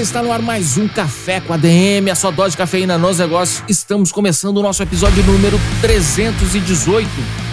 Galera, está no ar mais um Café com a DM, a sua dose de cafeína nos negócios. Estamos começando o nosso episódio número 318.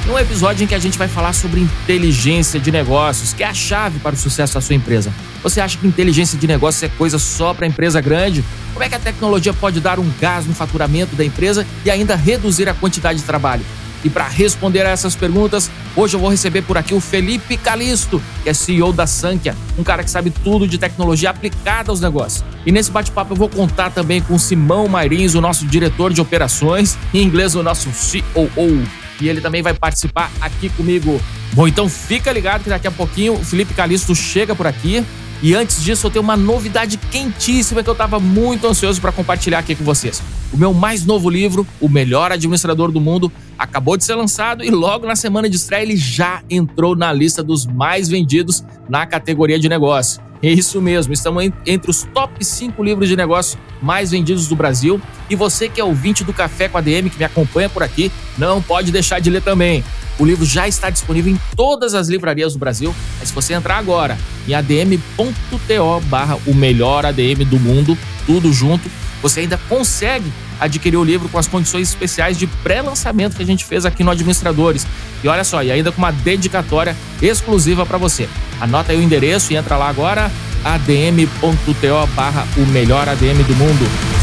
Um episódio em que a gente vai falar sobre inteligência de negócios, que é a chave para o sucesso da sua empresa. Você acha que inteligência de negócios é coisa só para empresa grande? Como é que a tecnologia pode dar um gás no faturamento da empresa e ainda reduzir a quantidade de trabalho? E para responder a essas perguntas, hoje eu vou receber por aqui o Felipe Calisto, que é CEO da Sankia, um cara que sabe tudo de tecnologia aplicada aos negócios. E nesse bate-papo eu vou contar também com o Simão Mairins, o nosso diretor de operações, em inglês o nosso COO. E ele também vai participar aqui comigo. Bom, então fica ligado que daqui a pouquinho o Felipe Calisto chega por aqui. E antes disso, eu tenho uma novidade quentíssima que eu estava muito ansioso para compartilhar aqui com vocês. O meu mais novo livro, O Melhor Administrador do Mundo, acabou de ser lançado e logo na semana de estreia ele já entrou na lista dos mais vendidos na categoria de negócio. É isso mesmo, estamos entre os top 5 livros de negócio mais vendidos do Brasil. E você que é ouvinte do Café com a DM, que me acompanha por aqui, não pode deixar de ler também. O livro já está disponível em todas as livrarias do Brasil. Mas se você entrar agora em adm.to barra o melhor ADM do mundo, tudo junto, você ainda consegue adquirir o livro com as condições especiais de pré-lançamento que a gente fez aqui no Administradores. E olha só, e ainda com uma dedicatória exclusiva para você. Anota aí o endereço e entra lá agora, adm.to barra o melhor ADM do mundo.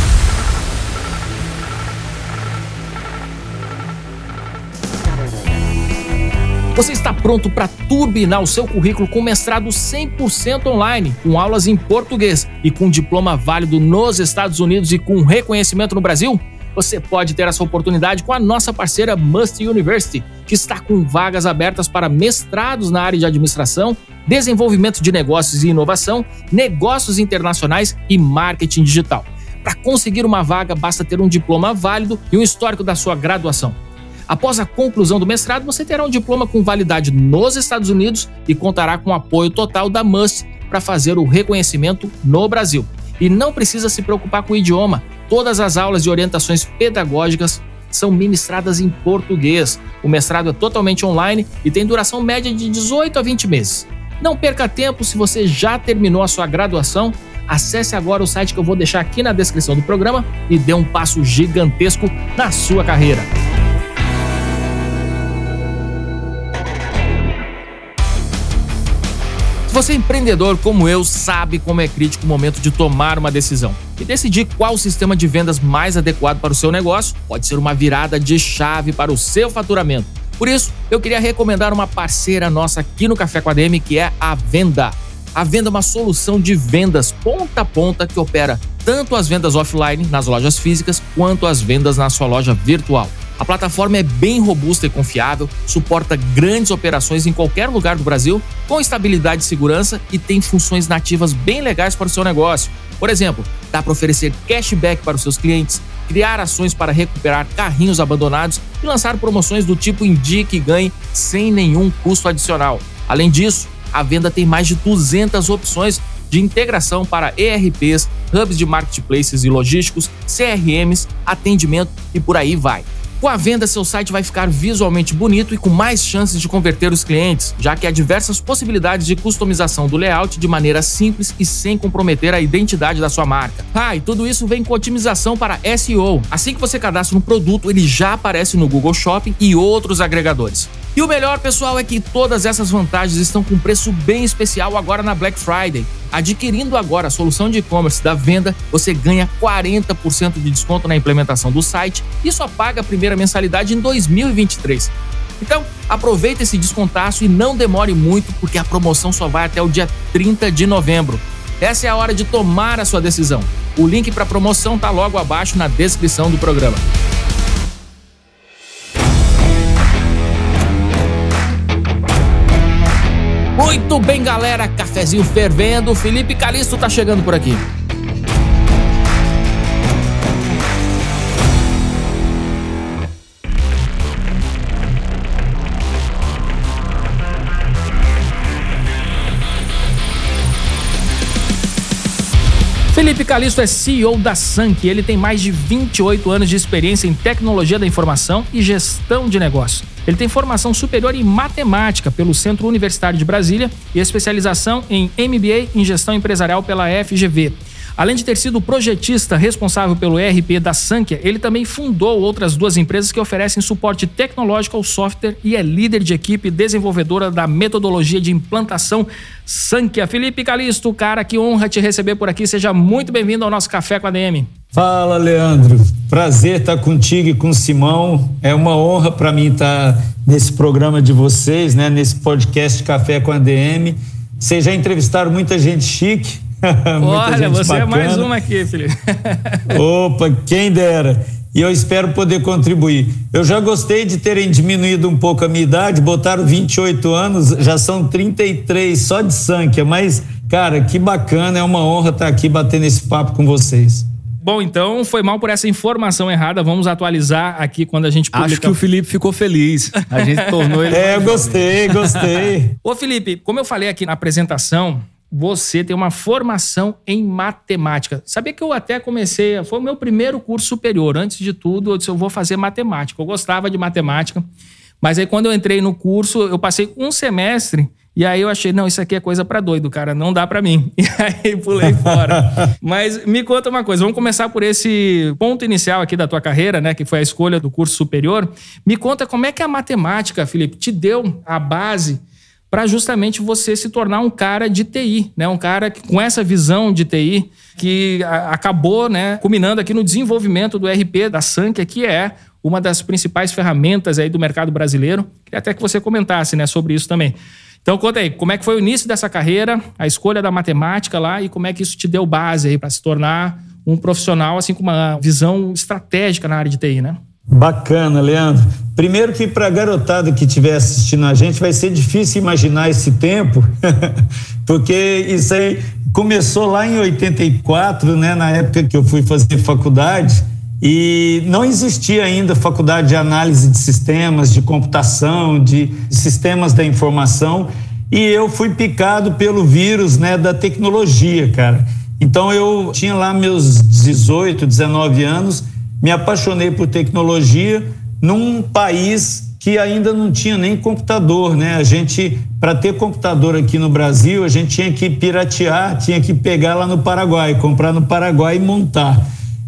Você está pronto para turbinar o seu currículo com mestrado 100% online, com aulas em português e com diploma válido nos Estados Unidos e com reconhecimento no Brasil? Você pode ter essa oportunidade com a nossa parceira Must University, que está com vagas abertas para mestrados na área de administração, desenvolvimento de negócios e inovação, negócios internacionais e marketing digital. Para conseguir uma vaga, basta ter um diploma válido e um histórico da sua graduação. Após a conclusão do mestrado, você terá um diploma com validade nos Estados Unidos e contará com o apoio total da MUST para fazer o reconhecimento no Brasil. E não precisa se preocupar com o idioma, todas as aulas e orientações pedagógicas são ministradas em português. O mestrado é totalmente online e tem duração média de 18 a 20 meses. Não perca tempo se você já terminou a sua graduação. Acesse agora o site que eu vou deixar aqui na descrição do programa e dê um passo gigantesco na sua carreira. Você empreendedor como eu sabe como é crítico o momento de tomar uma decisão. E decidir qual sistema de vendas mais adequado para o seu negócio pode ser uma virada de chave para o seu faturamento. Por isso, eu queria recomendar uma parceira nossa aqui no Café com a DM, que é a Venda. A Venda é uma solução de vendas ponta a ponta que opera tanto as vendas offline nas lojas físicas quanto as vendas na sua loja virtual. A plataforma é bem robusta e confiável, suporta grandes operações em qualquer lugar do Brasil, com estabilidade e segurança e tem funções nativas bem legais para o seu negócio. Por exemplo, dá para oferecer cashback para os seus clientes, criar ações para recuperar carrinhos abandonados e lançar promoções do tipo Indique e Ganhe sem nenhum custo adicional. Além disso, a venda tem mais de 200 opções de integração para ERPs, hubs de marketplaces e logísticos, CRMs, atendimento e por aí vai. Com a venda, seu site vai ficar visualmente bonito e com mais chances de converter os clientes, já que há diversas possibilidades de customização do layout de maneira simples e sem comprometer a identidade da sua marca. Ah, e tudo isso vem com otimização para SEO. Assim que você cadastra um produto, ele já aparece no Google Shopping e outros agregadores. E o melhor, pessoal, é que todas essas vantagens estão com preço bem especial agora na Black Friday. Adquirindo agora a solução de e-commerce da venda, você ganha 40% de desconto na implementação do site e só paga a primeira mensalidade em 2023. Então, aproveita esse descontaço e não demore muito, porque a promoção só vai até o dia 30 de novembro. Essa é a hora de tomar a sua decisão. O link para a promoção está logo abaixo na descrição do programa. Muito bem, galera, cafezinho fervendo. Felipe Calisto tá chegando por aqui. Felipe Calisto é CEO da Sank. Ele tem mais de 28 anos de experiência em tecnologia da informação e gestão de negócios. Ele tem formação superior em matemática pelo Centro Universitário de Brasília e especialização em MBA em gestão empresarial pela FGV. Além de ter sido projetista responsável pelo ERP da Sankia, ele também fundou outras duas empresas que oferecem suporte tecnológico ao software e é líder de equipe desenvolvedora da metodologia de implantação Sankia. Felipe Calisto, cara, que honra te receber por aqui. Seja muito bem-vindo ao nosso Café com a DM. Fala, Leandro. Prazer estar contigo e com o Simão. É uma honra para mim estar nesse programa de vocês, né? Nesse podcast Café com a DM. Vocês já entrevistaram muita gente chique Olha, você bacana. é mais uma aqui, Felipe. Opa, quem dera. E eu espero poder contribuir. Eu já gostei de terem diminuído um pouco a minha idade, botaram 28 anos, já são 33 só de sangue, mas, cara, que bacana, é uma honra estar aqui batendo esse papo com vocês. Bom, então foi mal por essa informação errada. Vamos atualizar aqui quando a gente publica. Acho que o Felipe ficou feliz. A gente tornou ele. é, eu gostei, gostei. Ô, Felipe, como eu falei aqui na apresentação, você tem uma formação em matemática. Sabia que eu até comecei, foi o meu primeiro curso superior. Antes de tudo, eu disse, eu vou fazer matemática. Eu gostava de matemática, mas aí quando eu entrei no curso, eu passei um semestre e aí eu achei, não, isso aqui é coisa para doido, cara, não dá para mim. E aí pulei fora. Mas me conta uma coisa, vamos começar por esse ponto inicial aqui da tua carreira, né, que foi a escolha do curso superior. Me conta como é que a matemática, Felipe, te deu a base para justamente você se tornar um cara de TI, né? Um cara com essa visão de TI que acabou, né, culminando aqui no desenvolvimento do RP da Sankia, que é uma das principais ferramentas aí do mercado brasileiro. Queria até que você comentasse, né, sobre isso também. Então conta aí, como é que foi o início dessa carreira, a escolha da matemática lá e como é que isso te deu base aí para se tornar um profissional assim com uma visão estratégica na área de TI, né? Bacana, Leandro. Primeiro que para a garotada que estiver assistindo a gente vai ser difícil imaginar esse tempo, porque isso aí começou lá em 84, né, na época que eu fui fazer faculdade, e não existia ainda faculdade de análise de sistemas, de computação, de sistemas da informação, e eu fui picado pelo vírus, né, da tecnologia, cara. Então eu tinha lá meus 18, 19 anos, me apaixonei por tecnologia num país que ainda não tinha nem computador, né? A gente, para ter computador aqui no Brasil, a gente tinha que piratear, tinha que pegar lá no Paraguai, comprar no Paraguai e montar.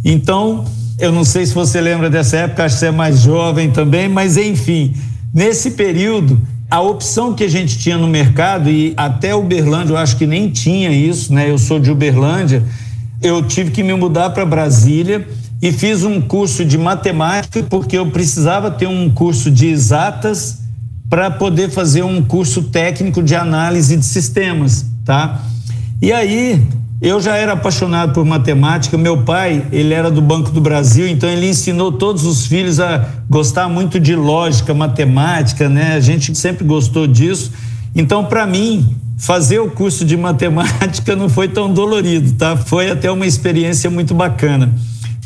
Então, eu não sei se você lembra dessa época, acho que você é mais jovem também, mas enfim, nesse período, a opção que a gente tinha no mercado, e até Uberlândia eu acho que nem tinha isso, né? Eu sou de Uberlândia, eu tive que me mudar para Brasília e fiz um curso de matemática porque eu precisava ter um curso de exatas para poder fazer um curso técnico de análise de sistemas, tá? E aí eu já era apaixonado por matemática. Meu pai, ele era do Banco do Brasil, então ele ensinou todos os filhos a gostar muito de lógica, matemática, né? A gente sempre gostou disso. Então, para mim, fazer o curso de matemática não foi tão dolorido, tá? Foi até uma experiência muito bacana.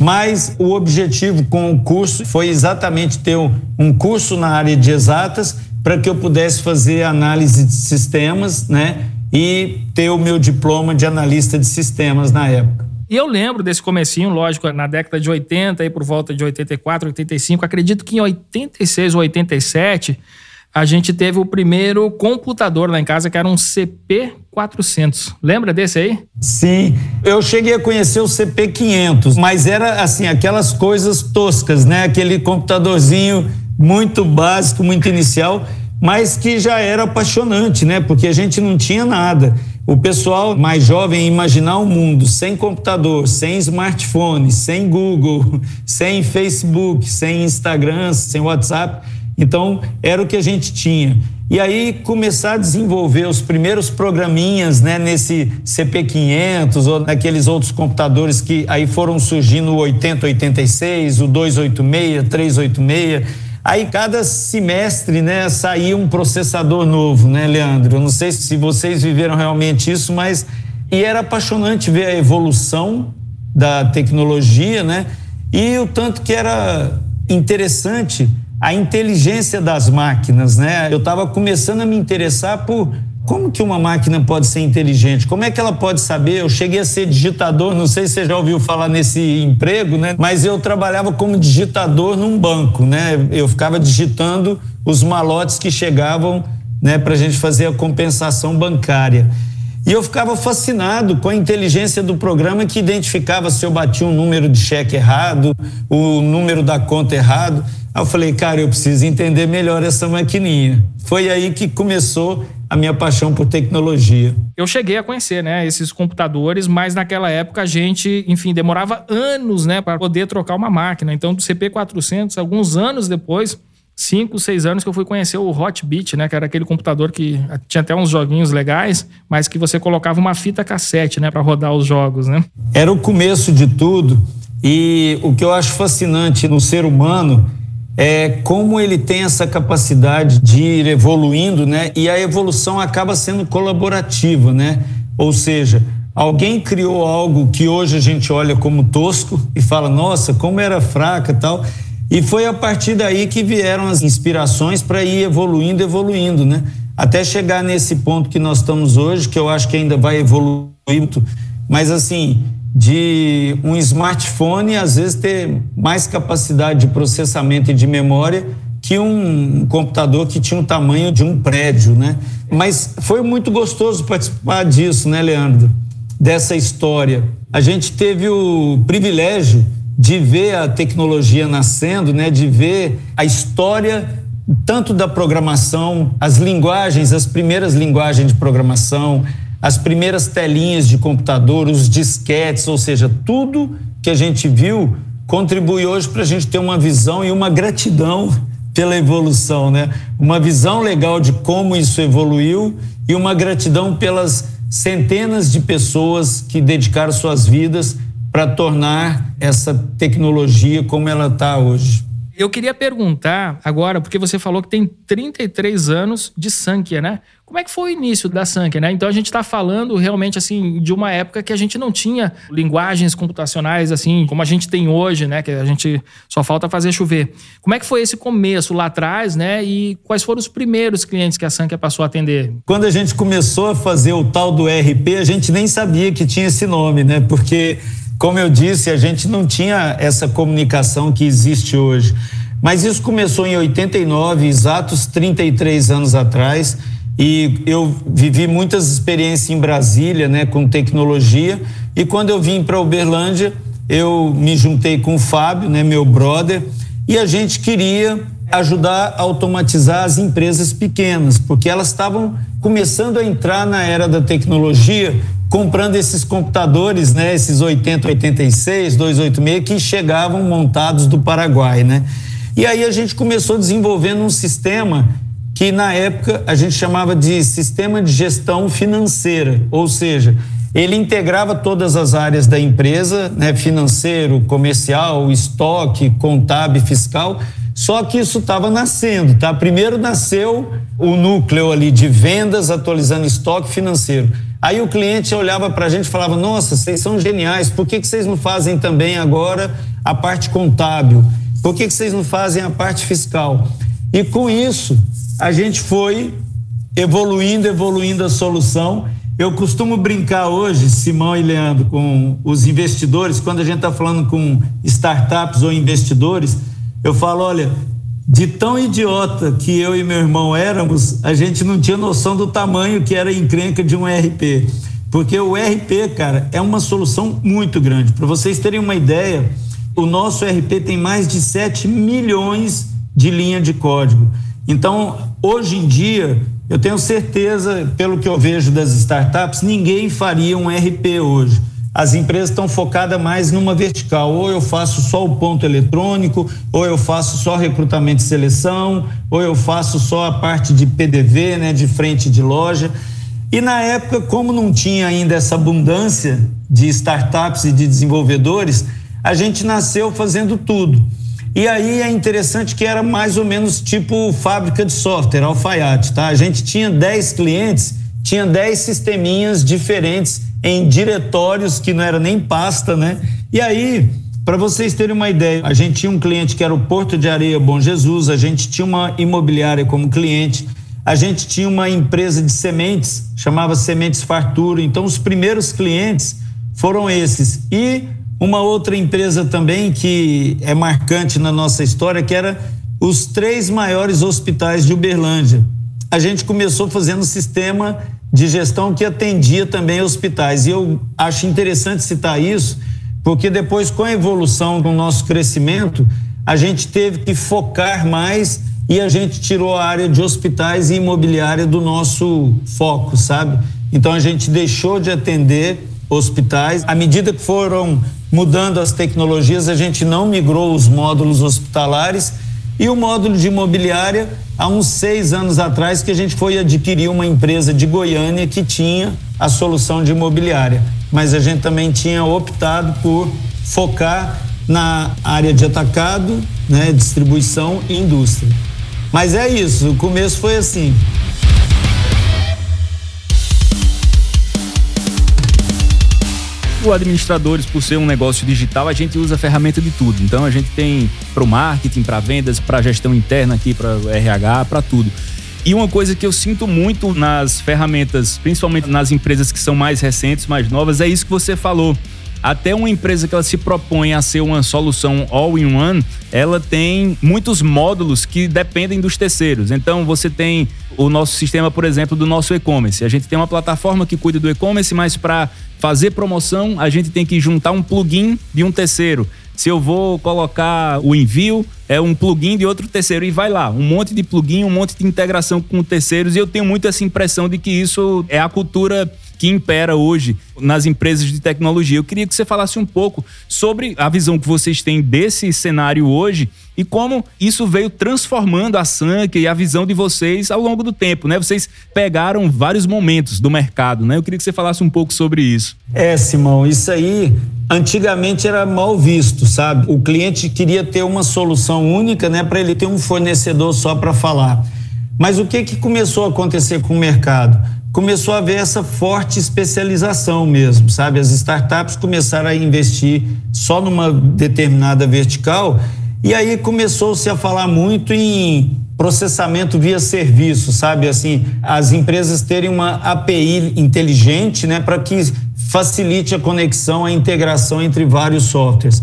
Mas o objetivo com o curso foi exatamente ter um curso na área de exatas para que eu pudesse fazer análise de sistemas, né? E ter o meu diploma de analista de sistemas na época. E eu lembro desse comecinho, lógico, na década de 80, aí por volta de 84, 85, acredito que em 86 ou 87, a gente teve o primeiro computador lá em casa, que era um CP400. Lembra desse aí? Sim, eu cheguei a conhecer o CP500, mas era assim, aquelas coisas toscas, né? Aquele computadorzinho muito básico, muito inicial, mas que já era apaixonante, né? Porque a gente não tinha nada. O pessoal mais jovem imaginar um mundo sem computador, sem smartphone, sem Google, sem Facebook, sem Instagram, sem WhatsApp então, era o que a gente tinha. E aí começar a desenvolver os primeiros programinhas, né, nesse CP500 ou naqueles outros computadores que aí foram surgindo o 8086, o 286, 386. Aí cada semestre, né, saía um processador novo, né, Leandro? Eu não sei se vocês viveram realmente isso, mas e era apaixonante ver a evolução da tecnologia, né? E o tanto que era interessante a inteligência das máquinas, né? Eu estava começando a me interessar por como que uma máquina pode ser inteligente? Como é que ela pode saber? Eu cheguei a ser digitador, não sei se você já ouviu falar nesse emprego, né? Mas eu trabalhava como digitador num banco, né? Eu ficava digitando os malotes que chegavam, né, para a gente fazer a compensação bancária. E eu ficava fascinado com a inteligência do programa que identificava se eu batia um número de cheque errado, o número da conta errado. Aí eu falei, cara, eu preciso entender melhor essa maquininha. Foi aí que começou a minha paixão por tecnologia. Eu cheguei a conhecer, né, esses computadores, mas naquela época a gente, enfim, demorava anos, né, para poder trocar uma máquina. Então, do CP400, alguns anos depois, cinco, seis anos que eu fui conhecer o Hotbit, né? Que era aquele computador que tinha até uns joguinhos legais, mas que você colocava uma fita cassete, né? Para rodar os jogos, né? Era o começo de tudo e o que eu acho fascinante no ser humano é como ele tem essa capacidade de ir evoluindo, né? E a evolução acaba sendo colaborativa, né? Ou seja, alguém criou algo que hoje a gente olha como tosco e fala, nossa, como era fraca tal. E foi a partir daí que vieram as inspirações para ir evoluindo, evoluindo, né? Até chegar nesse ponto que nós estamos hoje, que eu acho que ainda vai evoluir muito, mas assim, de um smartphone às vezes ter mais capacidade de processamento e de memória que um computador que tinha o tamanho de um prédio, né? Mas foi muito gostoso participar disso, né, Leandro? Dessa história. A gente teve o privilégio de ver a tecnologia nascendo, né, de ver a história tanto da programação, as linguagens, as primeiras linguagens de programação, as primeiras telinhas de computador, os disquetes, ou seja, tudo que a gente viu contribui hoje para a gente ter uma visão e uma gratidão pela evolução, né? Uma visão legal de como isso evoluiu e uma gratidão pelas centenas de pessoas que dedicaram suas vidas para tornar essa tecnologia como ela está hoje. Eu queria perguntar agora, porque você falou que tem 33 anos de Sankia, né? Como é que foi o início da Sankia, né? Então a gente está falando realmente assim de uma época que a gente não tinha linguagens computacionais assim como a gente tem hoje, né? Que a gente só falta fazer chover. Como é que foi esse começo lá atrás, né? E quais foram os primeiros clientes que a Sankia passou a atender? Quando a gente começou a fazer o tal do RP, a gente nem sabia que tinha esse nome, né? Porque como eu disse, a gente não tinha essa comunicação que existe hoje. Mas isso começou em 89, exatos 33 anos atrás, e eu vivi muitas experiências em Brasília, né, com tecnologia, e quando eu vim para Uberlândia, eu me juntei com o Fábio, né, meu brother, e a gente queria ajudar a automatizar as empresas pequenas, porque elas estavam começando a entrar na era da tecnologia comprando esses computadores, né, esses 8086, 286 que chegavam montados do Paraguai, né? E aí a gente começou desenvolvendo um sistema que na época a gente chamava de sistema de gestão financeira, ou seja, ele integrava todas as áreas da empresa, né, financeiro, comercial, estoque, contábil, fiscal. Só que isso estava nascendo, tá? Primeiro nasceu o núcleo ali de vendas, atualizando estoque financeiro. Aí o cliente olhava para a gente e falava: Nossa, vocês são geniais, por que, que vocês não fazem também agora a parte contábil? Por que, que vocês não fazem a parte fiscal? E com isso, a gente foi evoluindo, evoluindo a solução. Eu costumo brincar hoje, Simão e Leandro, com os investidores, quando a gente está falando com startups ou investidores, eu falo: olha, de tão idiota que eu e meu irmão éramos, a gente não tinha noção do tamanho que era a encrenca de um RP. Porque o RP, cara, é uma solução muito grande. Para vocês terem uma ideia, o nosso RP tem mais de 7 milhões de linha de código. Então, hoje em dia, eu tenho certeza, pelo que eu vejo das startups, ninguém faria um RP hoje as empresas estão focadas mais numa vertical. Ou eu faço só o ponto eletrônico, ou eu faço só recrutamento e seleção, ou eu faço só a parte de PDV, né, de frente de loja. E na época, como não tinha ainda essa abundância de startups e de desenvolvedores, a gente nasceu fazendo tudo. E aí é interessante que era mais ou menos tipo fábrica de software, alfaiate, tá? A gente tinha 10 clientes, tinha 10 sisteminhas diferentes em diretórios que não era nem pasta, né? E aí, para vocês terem uma ideia, a gente tinha um cliente que era o Porto de Areia Bom Jesus, a gente tinha uma imobiliária como cliente, a gente tinha uma empresa de sementes, chamava Sementes Fartura. Então, os primeiros clientes foram esses. E uma outra empresa também que é marcante na nossa história, que era os três maiores hospitais de Uberlândia. A gente começou fazendo um sistema de gestão que atendia também hospitais. E eu acho interessante citar isso, porque depois, com a evolução do nosso crescimento, a gente teve que focar mais e a gente tirou a área de hospitais e imobiliária do nosso foco, sabe? Então a gente deixou de atender hospitais. À medida que foram mudando as tecnologias, a gente não migrou os módulos hospitalares e o módulo de imobiliária há uns seis anos atrás que a gente foi adquirir uma empresa de Goiânia que tinha a solução de imobiliária. Mas a gente também tinha optado por focar na área de atacado, né, distribuição e indústria. Mas é isso, o começo foi assim. O Administradores, por ser um negócio digital, a gente usa ferramenta de tudo. Então a gente tem para o marketing, para vendas, para gestão interna aqui, para RH, para tudo. E uma coisa que eu sinto muito nas ferramentas, principalmente nas empresas que são mais recentes, mais novas, é isso que você falou até uma empresa que ela se propõe a ser uma solução all-in-one, ela tem muitos módulos que dependem dos terceiros. Então, você tem o nosso sistema, por exemplo, do nosso e-commerce. A gente tem uma plataforma que cuida do e-commerce, mas para fazer promoção, a gente tem que juntar um plugin de um terceiro. Se eu vou colocar o envio, é um plugin de outro terceiro e vai lá, um monte de plugin, um monte de integração com terceiros. E eu tenho muito essa impressão de que isso é a cultura que impera hoje nas empresas de tecnologia. Eu queria que você falasse um pouco sobre a visão que vocês têm desse cenário hoje e como isso veio transformando a Sank e a visão de vocês ao longo do tempo, né? Vocês pegaram vários momentos do mercado, né? Eu queria que você falasse um pouco sobre isso. É, Simão, isso aí antigamente era mal visto, sabe? O cliente queria ter uma solução única, né, para ele ter um fornecedor só para falar. Mas o que que começou a acontecer com o mercado? começou a haver essa forte especialização mesmo, sabe? As startups começaram a investir só numa determinada vertical e aí começou-se a falar muito em processamento via serviço, sabe? Assim, as empresas terem uma API inteligente, né, para que facilite a conexão, a integração entre vários softwares.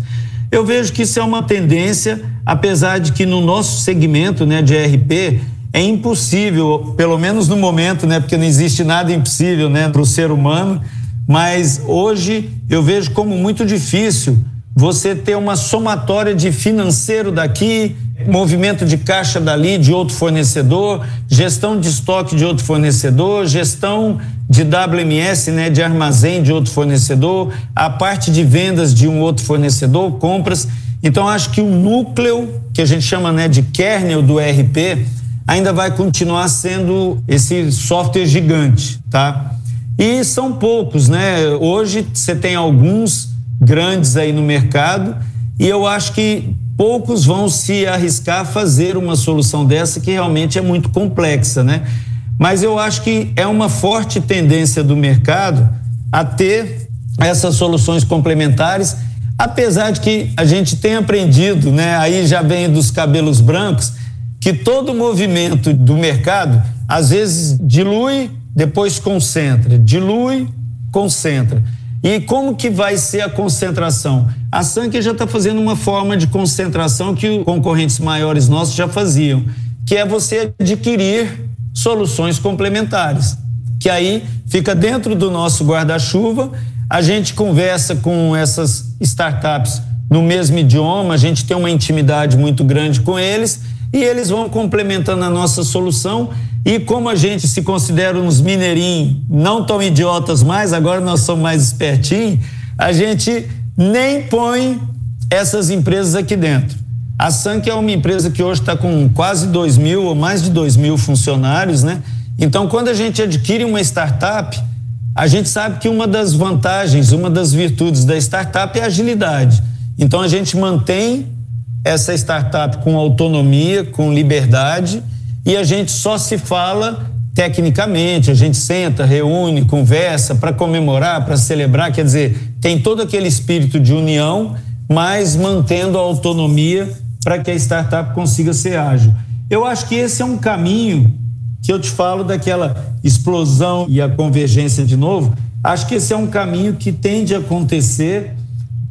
Eu vejo que isso é uma tendência, apesar de que no nosso segmento, né, de ERP, é impossível, pelo menos no momento, né? Porque não existe nada impossível, né, para o ser humano. Mas hoje eu vejo como muito difícil você ter uma somatória de financeiro daqui, movimento de caixa dali de outro fornecedor, gestão de estoque de outro fornecedor, gestão de WMS, né, de armazém de outro fornecedor, a parte de vendas de um outro fornecedor, compras. Então acho que o núcleo que a gente chama, né, de kernel do ERP ainda vai continuar sendo esse software gigante, tá? E são poucos, né? Hoje você tem alguns grandes aí no mercado e eu acho que poucos vão se arriscar a fazer uma solução dessa que realmente é muito complexa, né? Mas eu acho que é uma forte tendência do mercado a ter essas soluções complementares, apesar de que a gente tem aprendido, né? Aí já vem dos cabelos brancos, que todo movimento do mercado às vezes dilui, depois concentra, dilui, concentra. E como que vai ser a concentração? A Sank já está fazendo uma forma de concentração que concorrentes maiores nossos já faziam, que é você adquirir soluções complementares, que aí fica dentro do nosso guarda-chuva, a gente conversa com essas startups no mesmo idioma, a gente tem uma intimidade muito grande com eles e eles vão complementando a nossa solução. E como a gente se considera uns mineirinhos não tão idiotas mais, agora nós somos mais espertinhos, a gente nem põe essas empresas aqui dentro. A Sank é uma empresa que hoje está com quase 2 mil ou mais de 2 mil funcionários, né? Então, quando a gente adquire uma startup, a gente sabe que uma das vantagens, uma das virtudes da startup é a agilidade. Então, a gente mantém essa startup com autonomia, com liberdade, e a gente só se fala tecnicamente, a gente senta, reúne, conversa para comemorar, para celebrar, quer dizer, tem todo aquele espírito de união, mas mantendo a autonomia para que a startup consiga ser ágil. Eu acho que esse é um caminho que eu te falo daquela explosão e a convergência de novo. Acho que esse é um caminho que tende a acontecer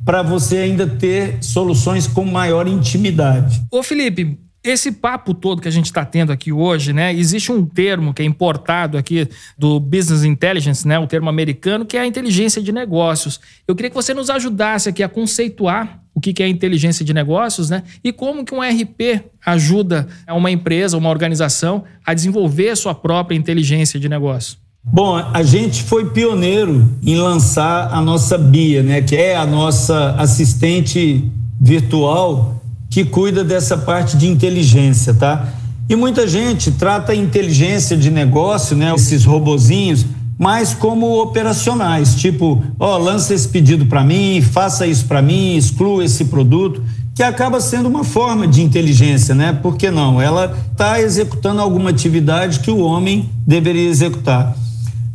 para você ainda ter soluções com maior intimidade. Ô Felipe, esse papo todo que a gente está tendo aqui hoje, né? Existe um termo que é importado aqui do Business Intelligence, né? O termo americano, que é a inteligência de negócios. Eu queria que você nos ajudasse aqui a conceituar o que é inteligência de negócios, né? E como que um RP ajuda uma empresa, uma organização a desenvolver a sua própria inteligência de negócio. Bom, a gente foi pioneiro em lançar a nossa Bia, né? Que é a nossa assistente virtual que cuida dessa parte de inteligência, tá? E muita gente trata a inteligência de negócio, né, esses robozinhos, mais como operacionais, tipo, ó, lança esse pedido para mim, faça isso para mim, exclua esse produto, que acaba sendo uma forma de inteligência, né? Por que não? Ela está executando alguma atividade que o homem deveria executar.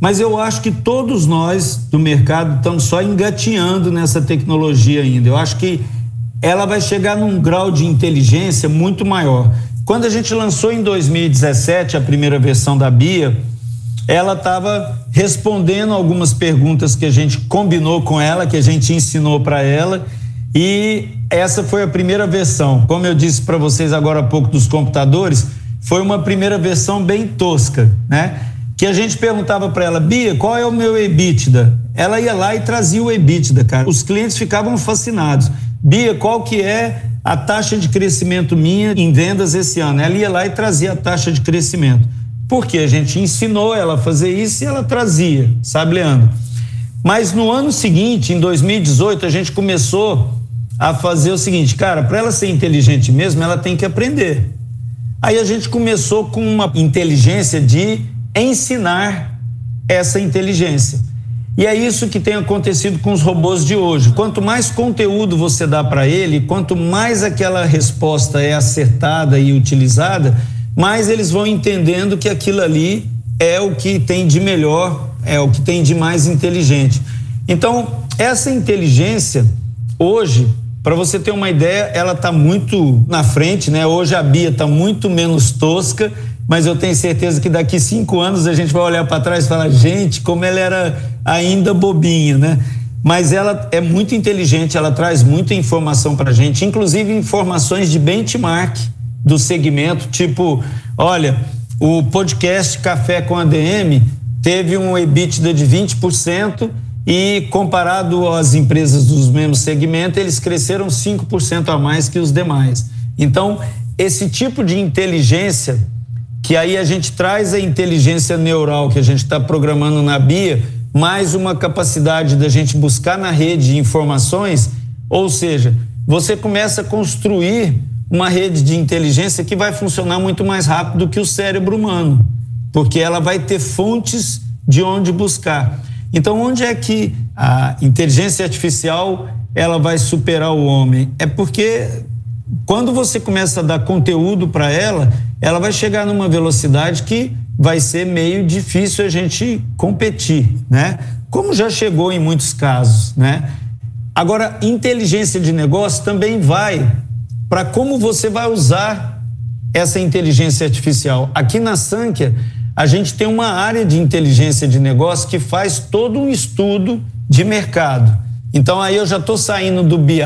Mas eu acho que todos nós do mercado estamos só engatinhando nessa tecnologia ainda. Eu acho que ela vai chegar num grau de inteligência muito maior. Quando a gente lançou em 2017 a primeira versão da Bia, ela estava respondendo algumas perguntas que a gente combinou com ela, que a gente ensinou para ela, e essa foi a primeira versão. Como eu disse para vocês agora há pouco dos computadores, foi uma primeira versão bem tosca, né? Que a gente perguntava para ela, Bia, qual é o meu EBITDA? Ela ia lá e trazia o EBITDA, cara. Os clientes ficavam fascinados. Bia, qual que é a taxa de crescimento minha em vendas esse ano? Ela ia lá e trazia a taxa de crescimento. Porque a gente ensinou ela a fazer isso e ela trazia, sabe, Leandro? Mas no ano seguinte, em 2018, a gente começou a fazer o seguinte, cara, para ela ser inteligente mesmo, ela tem que aprender. Aí a gente começou com uma inteligência de ensinar essa inteligência. E é isso que tem acontecido com os robôs de hoje. Quanto mais conteúdo você dá para ele, quanto mais aquela resposta é acertada e utilizada, mais eles vão entendendo que aquilo ali é o que tem de melhor, é o que tem de mais inteligente. Então, essa inteligência, hoje, para você ter uma ideia, ela está muito na frente, né? Hoje a Bia está muito menos tosca mas eu tenho certeza que daqui cinco anos a gente vai olhar para trás e falar, gente, como ela era ainda bobinha, né? Mas ela é muito inteligente, ela traz muita informação para a gente, inclusive informações de benchmark do segmento, tipo, olha, o podcast Café com ADM teve um EBITDA de 20% e comparado às empresas dos mesmos segmentos, eles cresceram 5% a mais que os demais. Então, esse tipo de inteligência que aí a gente traz a inteligência neural que a gente está programando na BIA, mais uma capacidade da gente buscar na rede informações, ou seja, você começa a construir uma rede de inteligência que vai funcionar muito mais rápido do que o cérebro humano, porque ela vai ter fontes de onde buscar. Então, onde é que a inteligência artificial ela vai superar o homem? É porque quando você começa a dar conteúdo para ela, ela vai chegar numa velocidade que vai ser meio difícil a gente competir, né? Como já chegou em muitos casos, né? Agora, inteligência de negócio também vai para como você vai usar essa inteligência artificial. Aqui na Sankia, a gente tem uma área de inteligência de negócio que faz todo um estudo de mercado. Então aí eu já estou saindo do BI,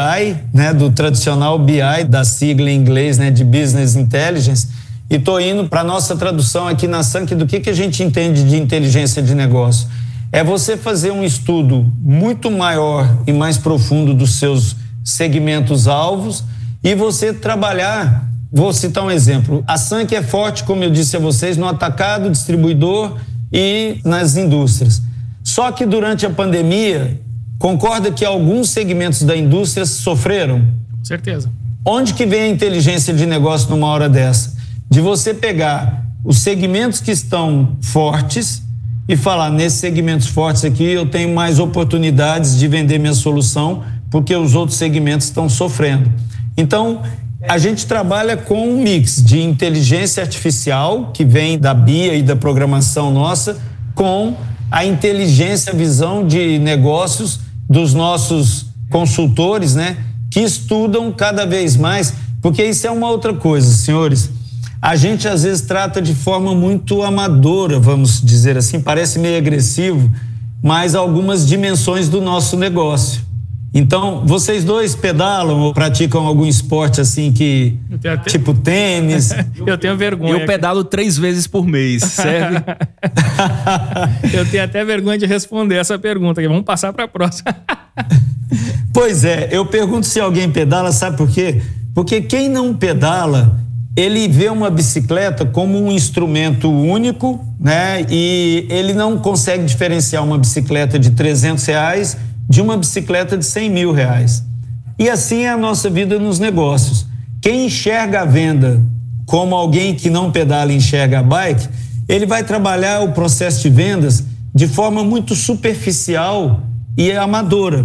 né, do tradicional BI, da sigla em inglês, né, de Business Intelligence, e estou indo para a nossa tradução aqui na SANC do que, que a gente entende de inteligência de negócio. É você fazer um estudo muito maior e mais profundo dos seus segmentos alvos e você trabalhar. Vou citar um exemplo. A SANC é forte, como eu disse a vocês, no atacado, distribuidor e nas indústrias. Só que durante a pandemia, concorda que alguns segmentos da indústria sofreram? Certeza. Onde que vem a inteligência de negócio numa hora dessa? de você pegar os segmentos que estão fortes e falar nesses segmentos fortes aqui eu tenho mais oportunidades de vender minha solução porque os outros segmentos estão sofrendo. Então, A gente trabalha com um mix de inteligência artificial, que vem da BIA e da programação nossa, com a inteligência, a visão de negócios dos nossos consultores, né? Que estudam cada vez mais, porque isso é uma outra coisa, senhores. A gente às vezes trata de forma muito amadora, vamos dizer assim, parece meio agressivo, mas algumas dimensões do nosso negócio. Então, vocês dois pedalam ou praticam algum esporte assim que. Até... Tipo tênis? Eu tenho vergonha. Eu pedalo três vezes por mês, serve? eu tenho até vergonha de responder essa pergunta, vamos passar para a próxima. pois é, eu pergunto se alguém pedala, sabe por quê? Porque quem não pedala, ele vê uma bicicleta como um instrumento único, né? E ele não consegue diferenciar uma bicicleta de 300 reais de uma bicicleta de 100 mil reais. E assim é a nossa vida nos negócios. Quem enxerga a venda como alguém que não pedala enxerga a bike, ele vai trabalhar o processo de vendas de forma muito superficial e amadora.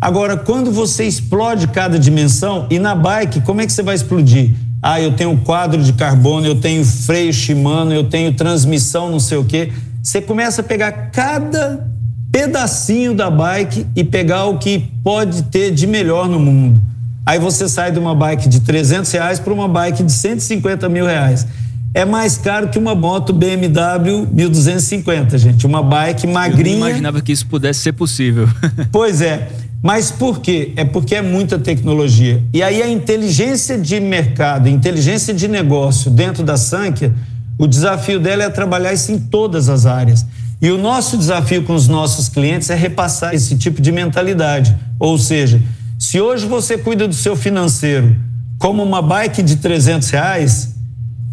Agora, quando você explode cada dimensão, e na bike, como é que você vai explodir? Ah, eu tenho quadro de carbono, eu tenho freio Shimano, eu tenho transmissão, não sei o quê. Você começa a pegar cada pedacinho da bike e pegar o que pode ter de melhor no mundo. Aí você sai de uma bike de 300 reais para uma bike de 150 mil reais. É mais caro que uma moto BMW 1250, gente. Uma bike magrinha. Eu não imaginava que isso pudesse ser possível. pois é. Mas por quê? É porque é muita tecnologia. E aí a inteligência de mercado, inteligência de negócio dentro da Sankia, o desafio dela é trabalhar isso em todas as áreas. E o nosso desafio com os nossos clientes é repassar esse tipo de mentalidade. Ou seja, se hoje você cuida do seu financeiro como uma bike de 300 reais,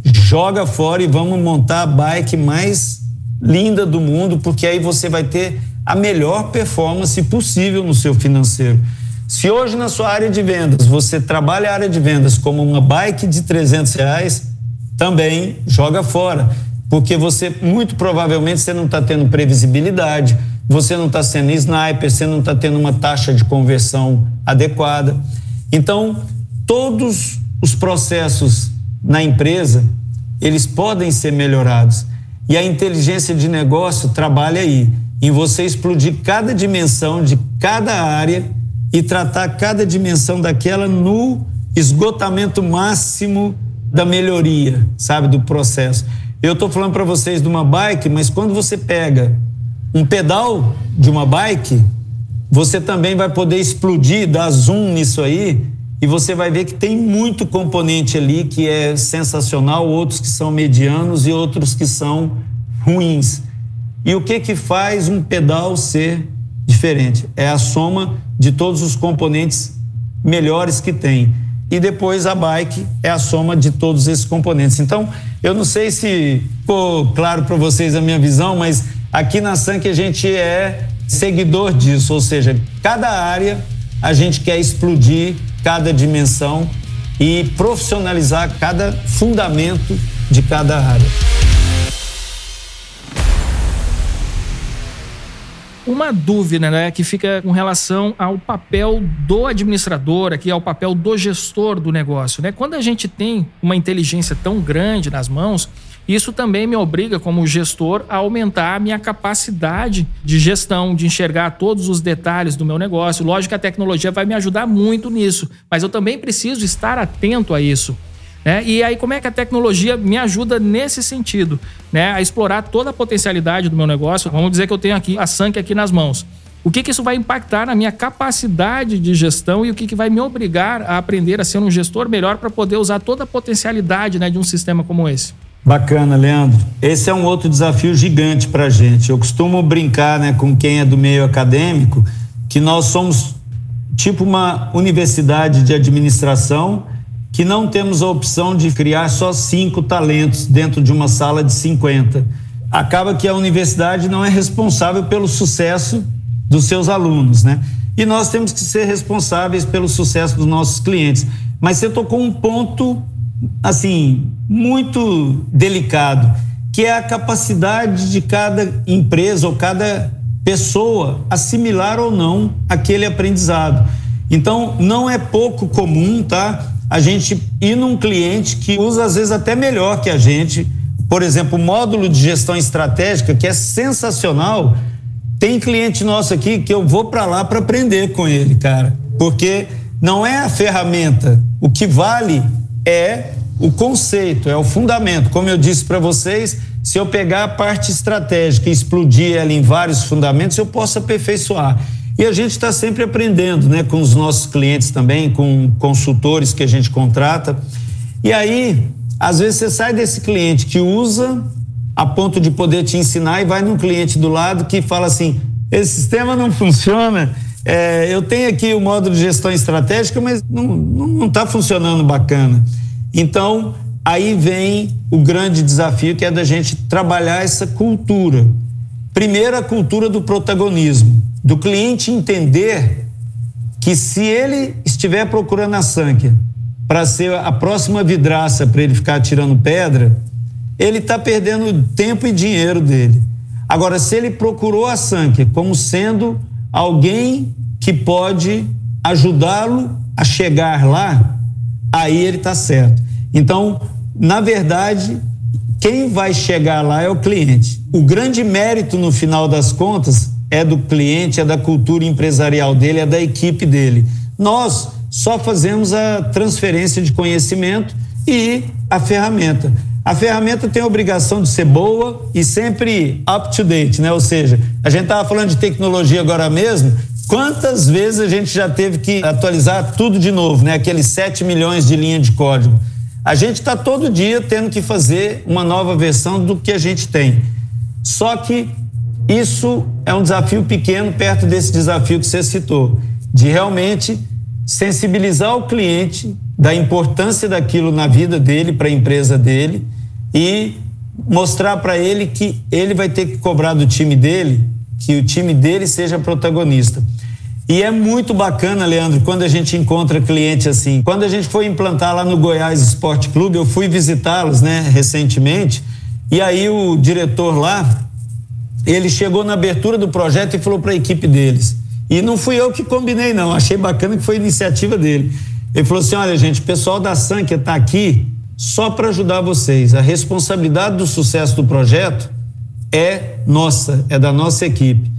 joga fora e vamos montar a bike mais linda do mundo, porque aí você vai ter a melhor performance possível no seu financeiro. Se hoje na sua área de vendas você trabalha a área de vendas como uma bike de 300 reais, também joga fora porque você, muito provavelmente, você não está tendo previsibilidade, você não está sendo sniper, você não está tendo uma taxa de conversão adequada. Então, todos os processos na empresa, eles podem ser melhorados. E a inteligência de negócio trabalha aí, em você explodir cada dimensão de cada área e tratar cada dimensão daquela no esgotamento máximo da melhoria, sabe, do processo. Eu estou falando para vocês de uma bike, mas quando você pega um pedal de uma bike, você também vai poder explodir, dar zoom nisso aí, e você vai ver que tem muito componente ali que é sensacional, outros que são medianos e outros que são ruins. E o que que faz um pedal ser diferente? É a soma de todos os componentes melhores que tem e depois a bike é a soma de todos esses componentes. Então, eu não sei se ficou claro para vocês a minha visão, mas aqui na Sank a gente é seguidor disso, ou seja, cada área a gente quer explodir cada dimensão e profissionalizar cada fundamento de cada área. Uma dúvida né, que fica com relação ao papel do administrador, aqui ao papel do gestor do negócio. Né? Quando a gente tem uma inteligência tão grande nas mãos, isso também me obriga, como gestor, a aumentar a minha capacidade de gestão, de enxergar todos os detalhes do meu negócio. Lógico que a tecnologia vai me ajudar muito nisso, mas eu também preciso estar atento a isso. Né? E aí, como é que a tecnologia me ajuda nesse sentido? Né? A explorar toda a potencialidade do meu negócio. Vamos dizer que eu tenho aqui a Sank aqui nas mãos. O que, que, isso vai impactar na minha capacidade de gestão e o que, que vai me obrigar a aprender a ser um gestor melhor para poder usar toda a potencialidade né, de um sistema como esse? Bacana, Leandro. Esse é um outro desafio gigante para a gente. Eu costumo brincar né, com quem é do meio acadêmico que nós somos tipo uma universidade de administração que não temos a opção de criar só cinco talentos dentro de uma sala de 50. Acaba que a universidade não é responsável pelo sucesso dos seus alunos, né? E nós temos que ser responsáveis pelo sucesso dos nossos clientes. Mas você tocou um ponto, assim, muito delicado, que é a capacidade de cada empresa ou cada pessoa assimilar ou não aquele aprendizado. Então, não é pouco comum, tá? a gente ir num cliente que usa às vezes até melhor que a gente. Por exemplo, o módulo de gestão estratégica, que é sensacional. Tem cliente nosso aqui que eu vou para lá para aprender com ele, cara. Porque não é a ferramenta. O que vale é o conceito, é o fundamento. Como eu disse para vocês, se eu pegar a parte estratégica e explodir ela em vários fundamentos, eu posso aperfeiçoar. E a gente está sempre aprendendo, né, com os nossos clientes também, com consultores que a gente contrata. E aí, às vezes você sai desse cliente que usa a ponto de poder te ensinar e vai num cliente do lado que fala assim: esse sistema não funciona. É, eu tenho aqui o módulo de gestão estratégica, mas não está funcionando bacana. Então, aí vem o grande desafio que é da gente trabalhar essa cultura. Primeiro, a cultura do protagonismo do cliente entender que se ele estiver procurando a Sankia para ser a próxima vidraça para ele ficar tirando pedra, ele está perdendo tempo e dinheiro dele. Agora, se ele procurou a Sankia como sendo alguém que pode ajudá-lo a chegar lá, aí ele está certo. Então, na verdade, quem vai chegar lá é o cliente. O grande mérito no final das contas é do cliente, é da cultura empresarial dele, é da equipe dele. Nós só fazemos a transferência de conhecimento e a ferramenta. A ferramenta tem a obrigação de ser boa e sempre up to date, né? Ou seja, a gente estava falando de tecnologia agora mesmo. Quantas vezes a gente já teve que atualizar tudo de novo, né? Aqueles 7 milhões de linha de código. A gente está todo dia tendo que fazer uma nova versão do que a gente tem. Só que isso é um desafio pequeno perto desse desafio que você citou, de realmente sensibilizar o cliente da importância daquilo na vida dele, para a empresa dele e mostrar para ele que ele vai ter que cobrar do time dele, que o time dele seja protagonista. E é muito bacana, Leandro, quando a gente encontra cliente assim. Quando a gente foi implantar lá no Goiás Esporte Clube, eu fui visitá-los, né, recentemente, e aí o diretor lá, ele chegou na abertura do projeto e falou para a equipe deles. E não fui eu que combinei, não. Achei bacana que foi iniciativa dele. Ele falou assim: olha, gente, o pessoal da Sankia está aqui só para ajudar vocês. A responsabilidade do sucesso do projeto é nossa, é da nossa equipe.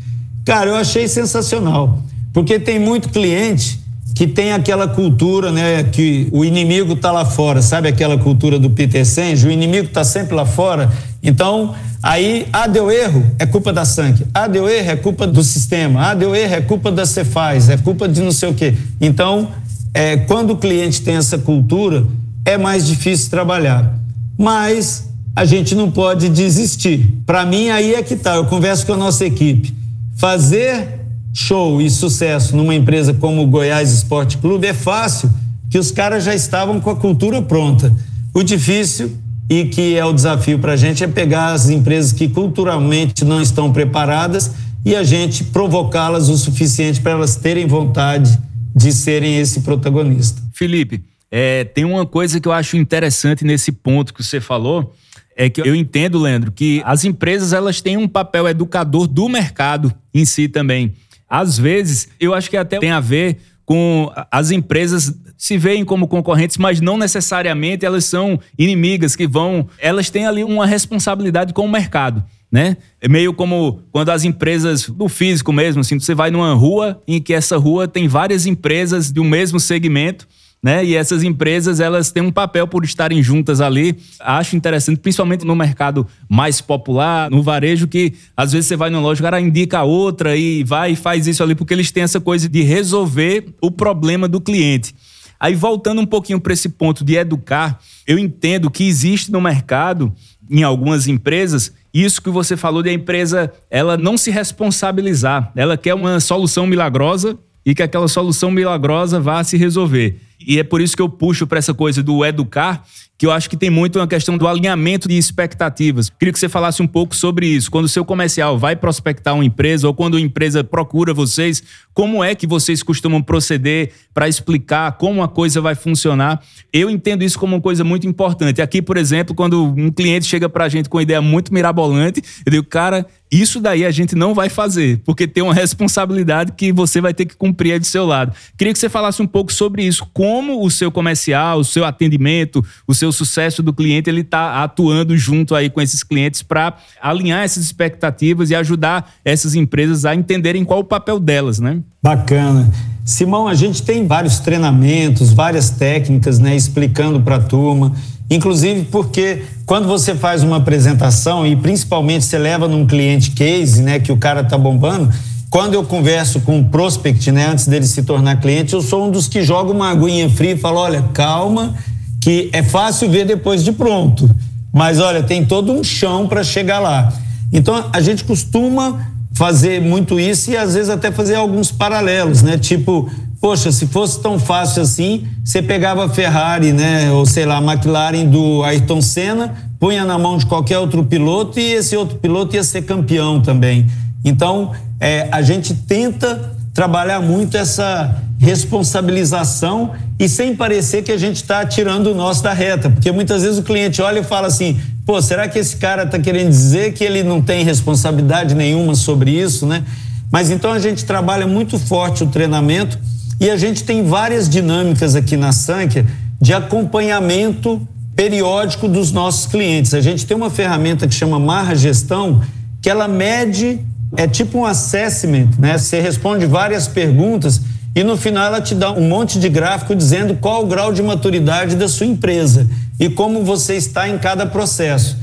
Cara, eu achei sensacional, porque tem muito cliente que tem aquela cultura, né, que o inimigo está lá fora, sabe aquela cultura do Peter Senge? O inimigo está sempre lá fora. Então, Aí, ah, deu erro, é culpa da Sank. Ah, deu erro, é culpa do sistema. Ah, deu erro, é culpa da Cefaz, é culpa de não sei o quê. Então, é, quando o cliente tem essa cultura, é mais difícil trabalhar. Mas a gente não pode desistir. Para mim, aí é que tá. Eu converso com a nossa equipe. Fazer show e sucesso numa empresa como o Goiás Esporte Clube é fácil, que os caras já estavam com a cultura pronta. O difícil e que é o desafio para a gente é pegar as empresas que culturalmente não estão preparadas e a gente provocá-las o suficiente para elas terem vontade de serem esse protagonista. Felipe, é, tem uma coisa que eu acho interessante nesse ponto que você falou, é que eu entendo, Leandro, que as empresas elas têm um papel educador do mercado em si também. Às vezes, eu acho que até tem a ver com as empresas se veem como concorrentes, mas não necessariamente elas são inimigas que vão. Elas têm ali uma responsabilidade com o mercado. Né? É meio como quando as empresas do físico mesmo, assim, você vai numa rua em que essa rua tem várias empresas do mesmo segmento né? E essas empresas, elas têm um papel por estarem juntas ali. Acho interessante, principalmente no mercado mais popular, no varejo, que às vezes você vai numa loja, o cara indica outra e vai e faz isso ali, porque eles têm essa coisa de resolver o problema do cliente. Aí, voltando um pouquinho para esse ponto de educar, eu entendo que existe no mercado, em algumas empresas, isso que você falou de a empresa ela não se responsabilizar. Ela quer uma solução milagrosa e que aquela solução milagrosa vá se resolver. E é por isso que eu puxo para essa coisa do educar, que eu acho que tem muito uma questão do alinhamento de expectativas. Queria que você falasse um pouco sobre isso. Quando o seu comercial vai prospectar uma empresa ou quando a empresa procura vocês, como é que vocês costumam proceder para explicar como a coisa vai funcionar? Eu entendo isso como uma coisa muito importante. Aqui, por exemplo, quando um cliente chega para a gente com uma ideia muito mirabolante, eu digo, cara, Isso daí a gente não vai fazer, porque tem uma responsabilidade que você vai ter que cumprir aí do seu lado. Queria que você falasse um pouco sobre isso, como o seu comercial, o seu atendimento, o seu sucesso do cliente, ele está atuando junto aí com esses clientes para alinhar essas expectativas e ajudar essas empresas a entenderem qual o papel delas, né? Bacana. Simão, a gente tem vários treinamentos, várias técnicas, né, explicando para a turma. Inclusive porque quando você faz uma apresentação e principalmente você leva num cliente case, né, que o cara tá bombando, quando eu converso com um prospect, né, antes dele se tornar cliente, eu sou um dos que joga uma aguinha fria e falo, olha, calma, que é fácil ver depois de pronto, mas olha, tem todo um chão para chegar lá. Então a gente costuma fazer muito isso e às vezes até fazer alguns paralelos, né? Tipo, poxa, se fosse tão fácil assim, você pegava a Ferrari, né? Ou sei lá, a McLaren do Ayrton Senna, punha na mão de qualquer outro piloto e esse outro piloto ia ser campeão também. Então, é, a gente tenta trabalhar muito essa responsabilização e sem parecer que a gente está tirando o nosso da reta, porque muitas vezes o cliente olha e fala assim: pô, será que esse cara está querendo dizer que ele não tem responsabilidade nenhuma sobre isso, né? Mas então a gente trabalha muito forte o treinamento e a gente tem várias dinâmicas aqui na Sankia de acompanhamento periódico dos nossos clientes. A gente tem uma ferramenta que chama Marra Gestão, que ela mede, é tipo um assessment, né? Você responde várias perguntas e no final ela te dá um monte de gráfico dizendo qual o grau de maturidade da sua empresa e como você está em cada processo.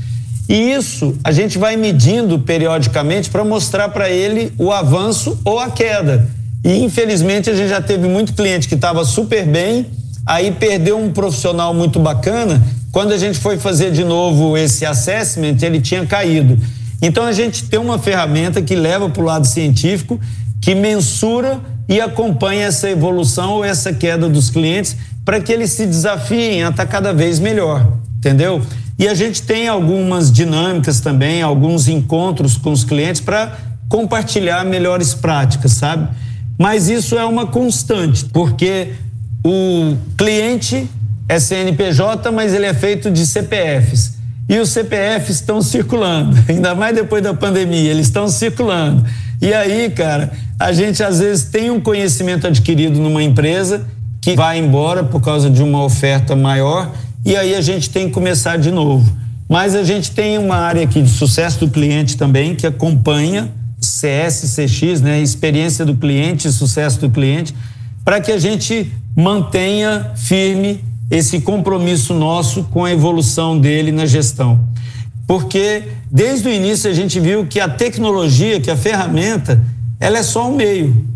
E isso a gente vai medindo periodicamente para mostrar para ele o avanço ou a queda. E infelizmente a gente já teve muito cliente que estava super bem, aí perdeu um profissional muito bacana. Quando a gente foi fazer de novo esse assessment, ele tinha caído. Então a gente tem uma ferramenta que leva para o lado científico, que mensura e acompanha essa evolução ou essa queda dos clientes para que eles se desafiem a estar tá cada vez melhor, entendeu? E a gente tem algumas dinâmicas também, alguns encontros com os clientes para compartilhar melhores práticas, sabe? Mas isso é uma constante, porque o cliente é CNPJ, mas ele é feito de CPFs. E os CPFs estão circulando, ainda mais depois da pandemia, eles estão circulando. E aí, cara, a gente às vezes tem um conhecimento adquirido numa empresa que vai embora por causa de uma oferta maior, e aí a gente tem que começar de novo. Mas a gente tem uma área aqui de sucesso do cliente também, que acompanha CS, CX, né? Experiência do cliente, sucesso do cliente, para que a gente mantenha firme esse compromisso nosso com a evolução dele na gestão. Porque desde o início a gente viu que a tecnologia, que a ferramenta, ela é só um meio.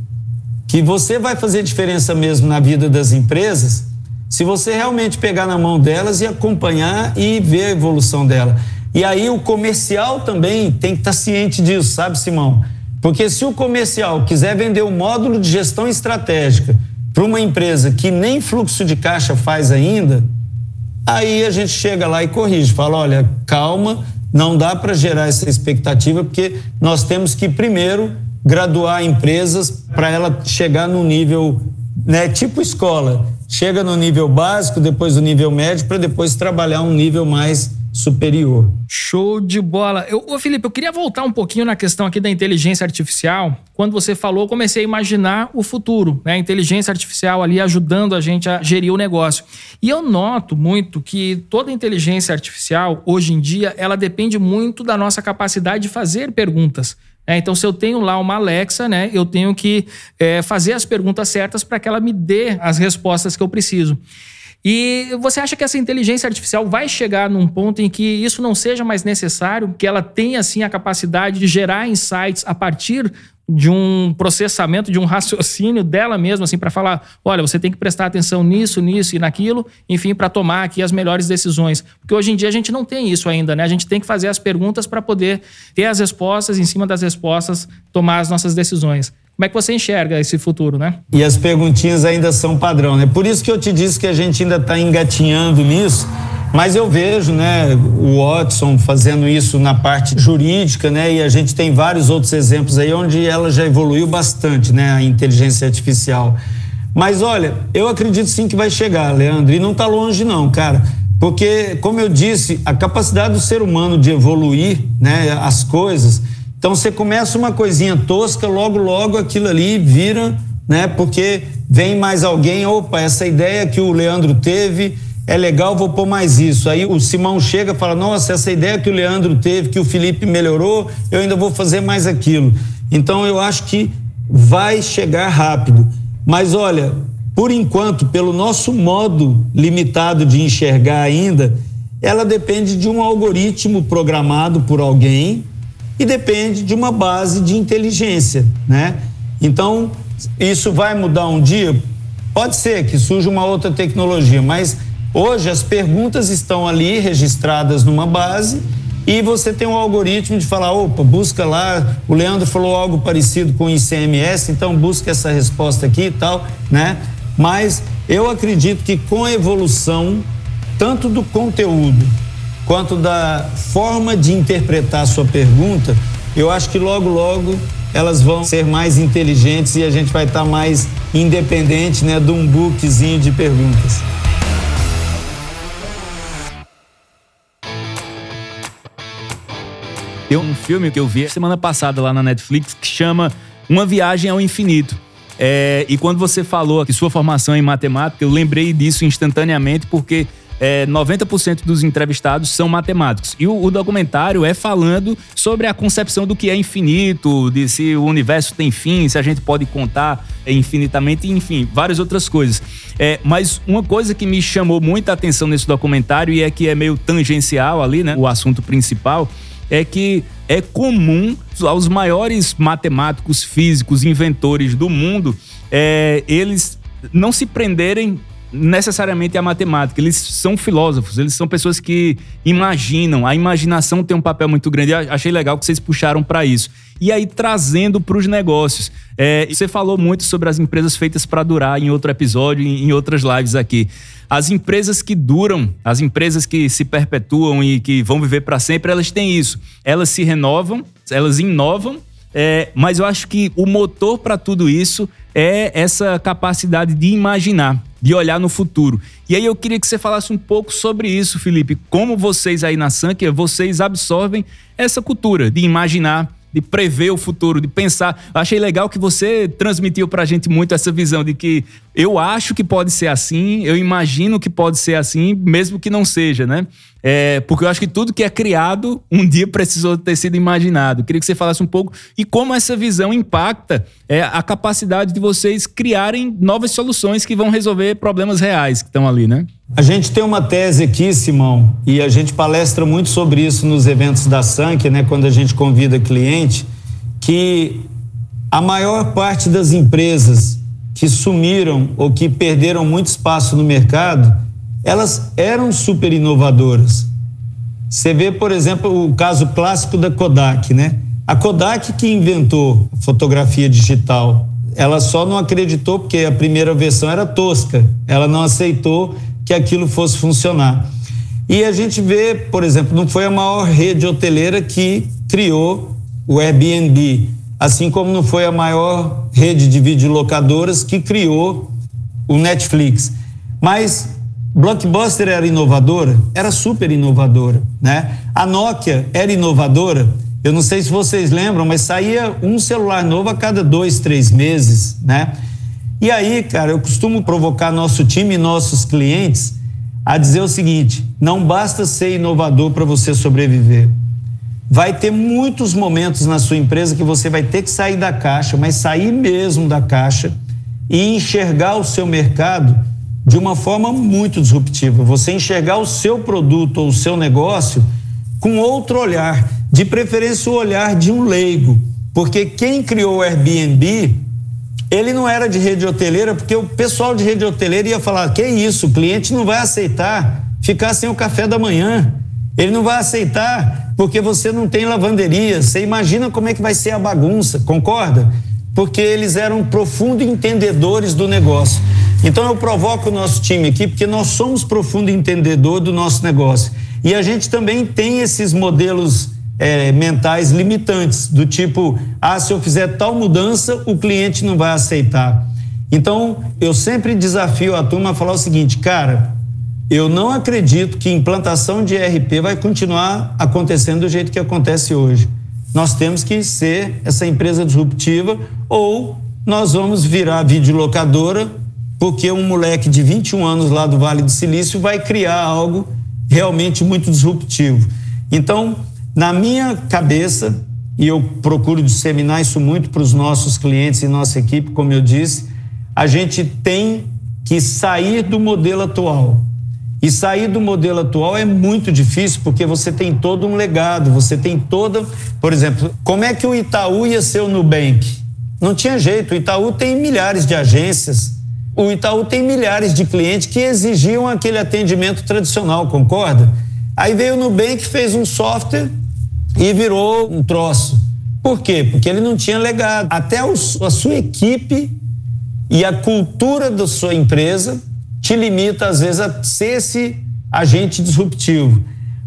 Que você vai fazer diferença mesmo na vida das empresas se você realmente pegar na mão delas e acompanhar e ver a evolução dela. E aí o comercial também tem que estar ciente disso, sabe, Simão? Porque se o comercial quiser vender o um módulo de gestão estratégica para uma empresa que nem fluxo de caixa faz ainda, aí a gente chega lá e corrige, fala, olha, calma, não dá para gerar essa expectativa porque nós temos que primeiro graduar empresas para ela chegar no nível, né, tipo escola, chega no nível básico, depois o nível médio para depois trabalhar um nível mais superior. Show de bola. Eu, ô Felipe, eu queria voltar um pouquinho na questão aqui da inteligência artificial. Quando você falou, comecei a imaginar o futuro, né? A inteligência artificial ali ajudando a gente a gerir o negócio. E eu noto muito que toda inteligência artificial, hoje em dia, ela depende muito da nossa capacidade de fazer perguntas. É, então, se eu tenho lá uma Alexa, né, eu tenho que é, fazer as perguntas certas para que ela me dê as respostas que eu preciso. E você acha que essa inteligência artificial vai chegar num ponto em que isso não seja mais necessário, que ela tenha assim a capacidade de gerar insights a partir de um processamento, de um raciocínio dela mesma, assim, para falar: olha, você tem que prestar atenção nisso, nisso e naquilo, enfim, para tomar aqui as melhores decisões. Porque hoje em dia a gente não tem isso ainda, né? A gente tem que fazer as perguntas para poder ter as respostas, em cima das respostas, tomar as nossas decisões. Como é que você enxerga esse futuro, né? E as perguntinhas ainda são padrão, né? Por isso que eu te disse que a gente ainda está engatinhando nisso, mas eu vejo, né, o Watson fazendo isso na parte jurídica, né? E a gente tem vários outros exemplos aí onde ela já evoluiu bastante, né, a inteligência artificial. Mas olha, eu acredito sim que vai chegar, Leandro, e não está longe não, cara. Porque, como eu disse, a capacidade do ser humano de evoluir, né, as coisas, Então você começa uma coisinha tosca, logo, logo aquilo ali vira, né? Porque vem mais alguém, opa, essa ideia que o Leandro teve é legal, vou pôr mais isso. Aí o Simão chega e fala: Nossa, essa ideia que o Leandro teve, que o Felipe melhorou, eu ainda vou fazer mais aquilo. Então eu acho que vai chegar rápido. Mas olha, por enquanto, pelo nosso modo limitado de enxergar ainda, ela depende de um algoritmo programado por alguém e depende de uma base de inteligência, né? Então, isso vai mudar um dia? Pode ser que surja uma outra tecnologia, mas hoje as perguntas estão ali registradas numa base e você tem um algoritmo de falar, opa, busca lá, o Leandro falou algo parecido com ICMS, então busca essa resposta aqui e tal, né? Mas eu acredito que com a evolução tanto do conteúdo quanto da forma de interpretar a sua pergunta, eu acho que logo, logo elas vão ser mais inteligentes e a gente vai estar mais independente né, de um bookzinho de perguntas. Tem um filme que eu vi semana passada lá na Netflix que chama Uma Viagem ao Infinito. É, e quando você falou que sua formação é em matemática, eu lembrei disso instantaneamente porque é, 90% dos entrevistados são matemáticos. E o, o, documentário é falando sobre a concepção do que é infinito, de se o universo tem fim, se a gente pode contar infinitamente, enfim, várias outras coisas. É, mas uma coisa que me chamou muita atenção nesse documentário e é que é meio tangencial ali, né? O assunto principal é que é comum aos maiores matemáticos, físicos, inventores do mundo, é, eles não se prenderem necessariamente a matemática. Eles são filósofos, eles são pessoas que imaginam. A imaginação tem um papel muito grande. Eu achei legal que vocês puxaram para isso. E aí, trazendo para os negócios. É, você falou muito sobre as empresas feitas para durar em outro episódio, em outras lives aqui. As empresas que duram, as empresas que se perpetuam e que vão viver para sempre, elas têm isso. Elas se renovam, elas inovam é, mas eu acho que o motor para tudo isso é essa capacidade de imaginar, de olhar no futuro. E aí eu queria que você falasse um pouco sobre isso, Felipe. Como vocês aí na Sankia, vocês absorvem essa cultura de imaginar, de prever o futuro, de pensar. Achei legal que você transmitiu para a gente muito essa visão de que eu acho que pode ser assim, eu imagino que pode ser assim, mesmo que não seja, né? É, porque eu acho que tudo que é criado um dia precisou ter sido imaginado. Queria que você falasse um pouco e como essa visão impacta é, a capacidade de vocês criarem novas soluções que vão resolver problemas reais que estão ali, né? A gente tem uma tese aqui, Simão, e a gente palestra muito sobre isso nos eventos da Sank, né, quando a gente convida cliente, que a maior parte das empresas que sumiram ou que perderam muito espaço no mercado elas eram super inovadoras. Você vê, por exemplo, o caso clássico da Kodak, né? A Kodak que inventou fotografia digital, ela só não acreditou porque a primeira versão era tosca. Ela não aceitou que aquilo fosse funcionar. E a gente vê, por exemplo, não foi a maior rede hoteleira que criou o Airbnb, assim como não foi a maior rede de videolocadoras que criou o Netflix. Mas Blockbuster era inovadora? Era super inovadora, né? A Nokia era inovadora? Eu não sei se vocês lembram, mas saía um celular novo a cada dois, três meses, né? E aí, cara, eu costumo provocar nosso time e nossos clientes a dizer o seguinte: não basta ser inovador para você sobreviver. Vai ter muitos momentos na sua empresa que você vai ter que sair da caixa, mas sair mesmo da caixa e enxergar o seu mercado de uma forma muito disruptiva. Você enxergar o seu produto ou o seu negócio com outro olhar, de preferência o olhar de um leigo, porque quem criou o Airbnb, ele não era de rede hoteleira, porque o pessoal de rede hoteleira ia falar: "Que isso, o cliente não vai aceitar ficar sem o café da manhã. Ele não vai aceitar porque você não tem lavanderia. Você imagina como é que vai ser a bagunça, concorda? Porque eles eram profundos entendedores do negócio. Então eu provoco o nosso time aqui porque nós somos profundo entendedor do nosso negócio. E a gente também tem esses modelos é, mentais limitantes, do tipo, ah, se eu fizer tal mudança, o cliente não vai aceitar. Então, eu sempre desafio a turma a falar o seguinte, cara, eu não acredito que implantação de ERP vai continuar acontecendo do jeito que acontece hoje. nós temos que ser essa empresa disruptiva ou nós vamos virar videolocadora porque um moleque de 21 anos lá do Vale do Silício vai criar algo realmente muito disruptivo. Então, na minha cabeça, e eu procuro disseminar isso muito para os nossos clientes e nossa equipe, como eu disse, a gente tem que sair do modelo atual. E sair do modelo atual é muito difícil porque você tem todo um legado, você tem toda. Por exemplo, como é que o Itaú ia ser o Nubank? Não tinha jeito. O Itaú tem milhares de agências, o Itaú tem milhares de clientes que exigiam aquele atendimento tradicional, concorda? Aí veio o Nubank, fez um software e virou um troço. Por quê? Porque ele não tinha legado. Até a sua equipe e a cultura da sua empresa te limita, às vezes, a ser esse agente disruptivo.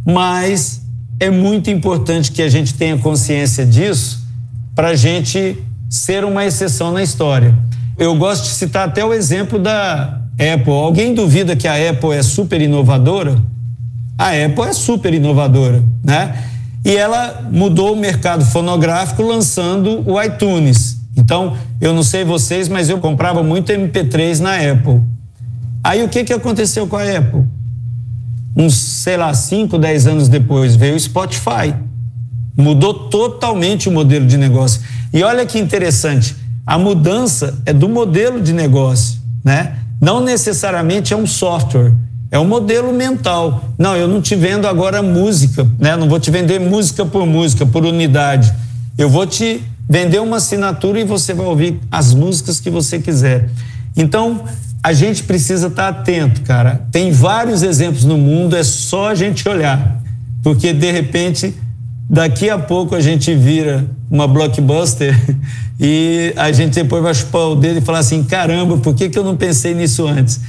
Mas é muito importante que a gente tenha consciência disso para a gente ser uma exceção na história. Eu gosto de citar até o exemplo da Apple. Alguém duvida que a Apple é super inovadora? A Apple é super inovadora, né? E ela mudou o mercado fonográfico lançando o iTunes. Então, eu não sei vocês, mas eu comprava muito MP3 na Apple. Aí o que, que aconteceu com a Apple? Uns, sei lá, 5, 10 anos depois veio o Spotify. Mudou totalmente o modelo de negócio. E olha que interessante, a mudança é do modelo de negócio, né? Não necessariamente é um software, é um modelo mental. Não, eu não te vendo agora música, né? Não vou te vender música por música, por unidade. Eu vou te vender uma assinatura e você vai ouvir as músicas que você quiser. Então, a gente precisa estar atento, cara. Tem vários exemplos no mundo, é só a gente olhar. Porque, de repente, daqui a pouco a gente vira uma blockbuster e a gente depois vai chupar o dedo e falar assim: caramba, por que, que eu não pensei nisso antes?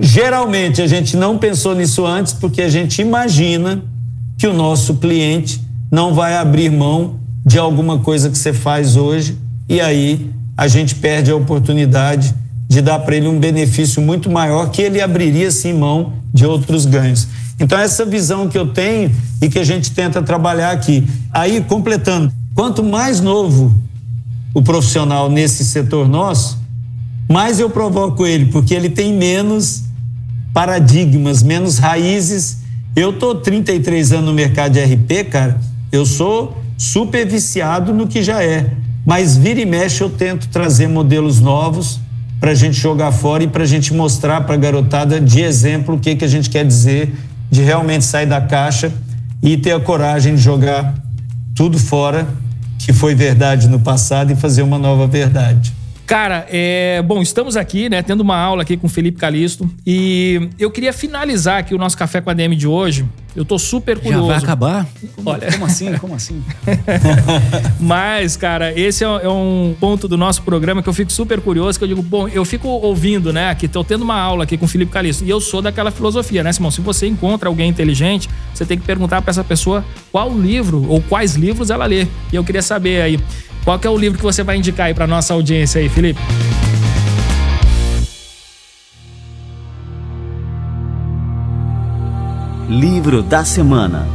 Geralmente a gente não pensou nisso antes porque a gente imagina que o nosso cliente não vai abrir mão de alguma coisa que você faz hoje e aí a gente perde a oportunidade de dar para ele um benefício muito maior que ele abriria sim mão de outros ganhos. Então essa visão que eu tenho e que a gente tenta trabalhar aqui. Aí completando, quanto mais novo o profissional nesse setor nosso, mais eu provoco ele, porque ele tem menos paradigmas, menos raízes. Eu tô 33 anos no mercado de RP, cara. Eu sou super viciado no que já é, mas vira e mexe eu tento trazer modelos novos para a gente jogar fora e para a gente mostrar para a garotada de exemplo o que, que a gente quer dizer de realmente sair da caixa e ter a coragem de jogar tudo fora que foi verdade no passado e fazer uma nova verdade. Cara, é, bom, estamos aqui, né, tendo uma aula aqui com o Felipe Calisto e eu queria finalizar aqui o nosso café com a DM de hoje. Eu tô super curioso. Já vai acabar? Olha, como assim? Como assim? Mas, cara, esse é, é um ponto do nosso programa que eu fico super curioso, que eu digo, bom, eu fico ouvindo, né, que tô tendo uma aula aqui com o Felipe Calisto e eu sou daquela filosofia, né, Simão? Se você encontra alguém inteligente, você tem que perguntar para essa pessoa qual livro ou quais livros ela lê. E eu queria saber aí, qual é o livro que você vai indicar aí para nossa audiência aí, Felipe? Livro da semana.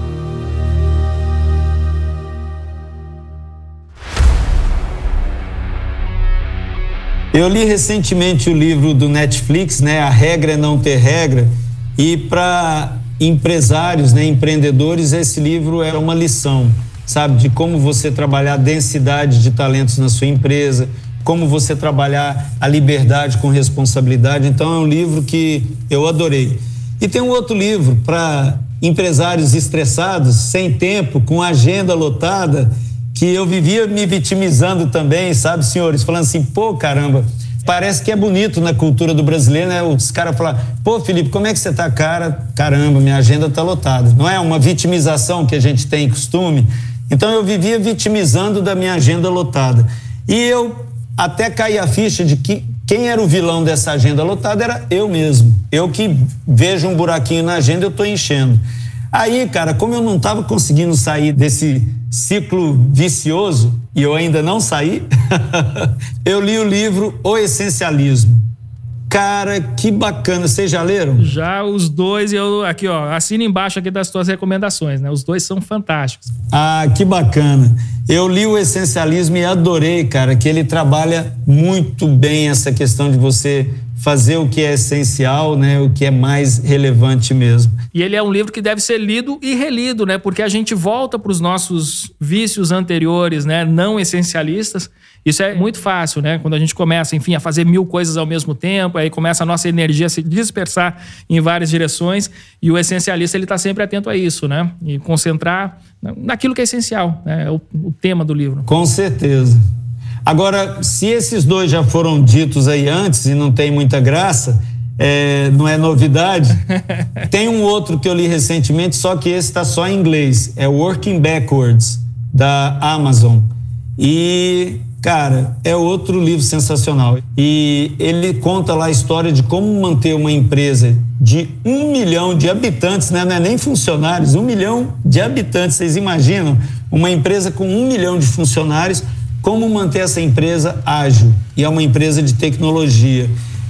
Eu li recentemente o livro do Netflix, né? A regra é não ter regra. E para empresários, né, empreendedores, esse livro era uma lição sabe? De como você trabalhar a densidade de talentos na sua empresa, como você trabalhar a liberdade com responsabilidade. Então, é um livro que eu adorei. E tem um outro livro para empresários estressados, sem tempo, com agenda lotada, que eu vivia me vitimizando também, sabe, senhores? Falando assim, pô, caramba, parece que é bonito na cultura do brasileiro, né? Os caras falam, pô, Felipe, como é que você tá, cara? Caramba, minha agenda tá lotada. Não é uma vitimização que a gente tem costume então eu vivia vitimizando da minha agenda lotada. E eu até caí a ficha de que quem era o vilão dessa agenda lotada era eu mesmo. Eu que vejo um buraquinho na agenda, eu estou enchendo. Aí, cara, como eu não estava conseguindo sair desse ciclo vicioso, e eu ainda não saí, eu li o livro O Essencialismo. Cara, que bacana. Vocês já leram? Já os dois, eu aqui, ó, assina embaixo aqui das tuas recomendações, né? Os dois são fantásticos. Ah, que bacana. Eu li o Essencialismo e adorei, cara, que ele trabalha muito bem essa questão de você fazer o que é essencial, né, o que é mais relevante mesmo. E ele é um livro que deve ser lido e relido, né, porque a gente volta para os nossos vícios anteriores, né, não essencialistas. Isso é muito fácil, né? Quando a gente começa, enfim, a fazer mil coisas ao mesmo tempo, aí começa a nossa energia a se dispersar em várias direções e o essencialista ele está sempre atento a isso, né? E concentrar naquilo que é essencial, né? é o, o tema do livro. Com certeza. Agora, se esses dois já foram ditos aí antes e não tem muita graça, é, não é novidade. tem um outro que eu li recentemente, só que esse está só em inglês. É Working Backwards, da Amazon. E, cara, é outro livro sensacional. E ele conta lá a história de como manter uma empresa de um milhão de habitantes, né? não é nem funcionários, um milhão de habitantes. Vocês imaginam? Uma empresa com um milhão de funcionários como manter essa empresa ágil. E é uma empresa de tecnologia.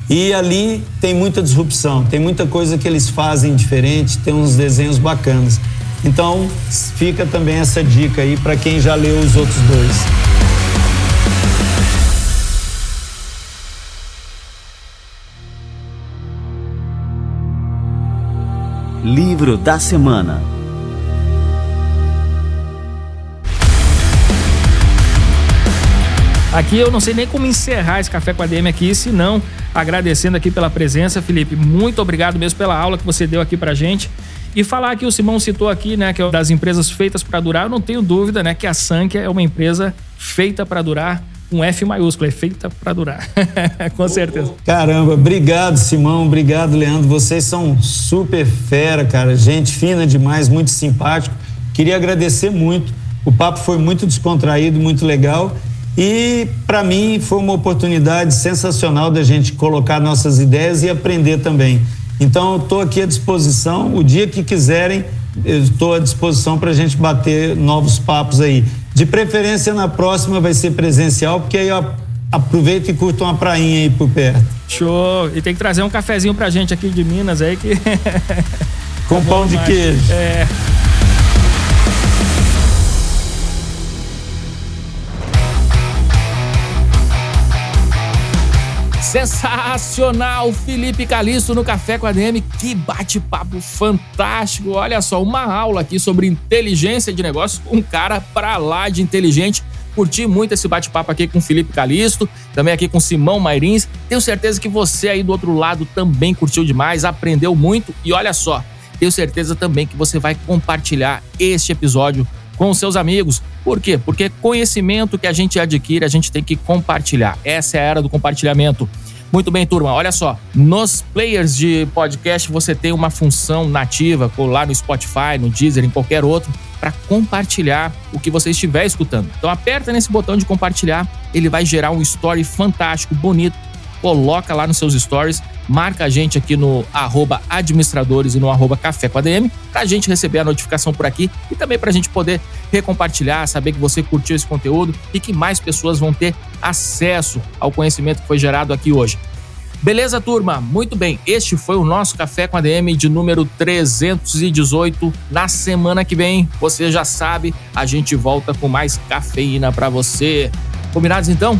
E ali tem muita disrupção, tem muita coisa que eles fazem diferente, tem uns desenhos bacanas. Então, fica também essa dica aí para quem já leu os outros dois. Livro da Semana Aqui eu não sei nem como encerrar esse café com a DM aqui, se não agradecendo aqui pela presença, Felipe. Muito obrigado mesmo pela aula que você deu aqui pra gente. E falar que o Simão citou aqui, né, que é das empresas feitas para durar, eu não tenho dúvida, né, que a Sankia é uma empresa feita para durar, um F maiúsculo, é feita para durar. Com certeza. Caramba, obrigado, Simão, obrigado, Leandro. Vocês são super fera, cara. Gente fina demais, muito simpático. Queria agradecer muito. O papo foi muito descontraído, muito legal. E para mim foi uma oportunidade sensacional da gente colocar nossas ideias e aprender também. Então estou aqui à disposição. O dia que quiserem, estou à disposição para a gente bater novos papos aí. De preferência na próxima vai ser presencial, porque aí aproveita e curta uma prainha aí por perto. Show! E tem que trazer um cafezinho pra gente aqui de Minas aí que. Com pão de queijo. É. Sensacional, Felipe Calisto no Café com a DM. Que bate-papo fantástico. Olha só, uma aula aqui sobre inteligência de negócios um cara pra lá de inteligente. Curti muito esse bate-papo aqui com Felipe Calisto, também aqui com Simão Mairins. Tenho certeza que você aí do outro lado também curtiu demais, aprendeu muito e olha só, tenho certeza também que você vai compartilhar este episódio com seus amigos. Por quê? Porque conhecimento que a gente adquire, a gente tem que compartilhar. Essa é a era do compartilhamento. Muito bem, turma. Olha só, nos players de podcast você tem uma função nativa, lá no Spotify, no Deezer, em qualquer outro, para compartilhar o que você estiver escutando. Então aperta nesse botão de compartilhar, ele vai gerar um story fantástico, bonito. Coloca lá nos seus stories, marca a gente aqui no administradores e no arroba café com ADM, para a gente receber a notificação por aqui e também para a gente poder recompartilhar, saber que você curtiu esse conteúdo e que mais pessoas vão ter acesso ao conhecimento que foi gerado aqui hoje. Beleza, turma? Muito bem. Este foi o nosso Café com a DM de número 318. Na semana que vem, você já sabe, a gente volta com mais cafeína para você. Combinados então?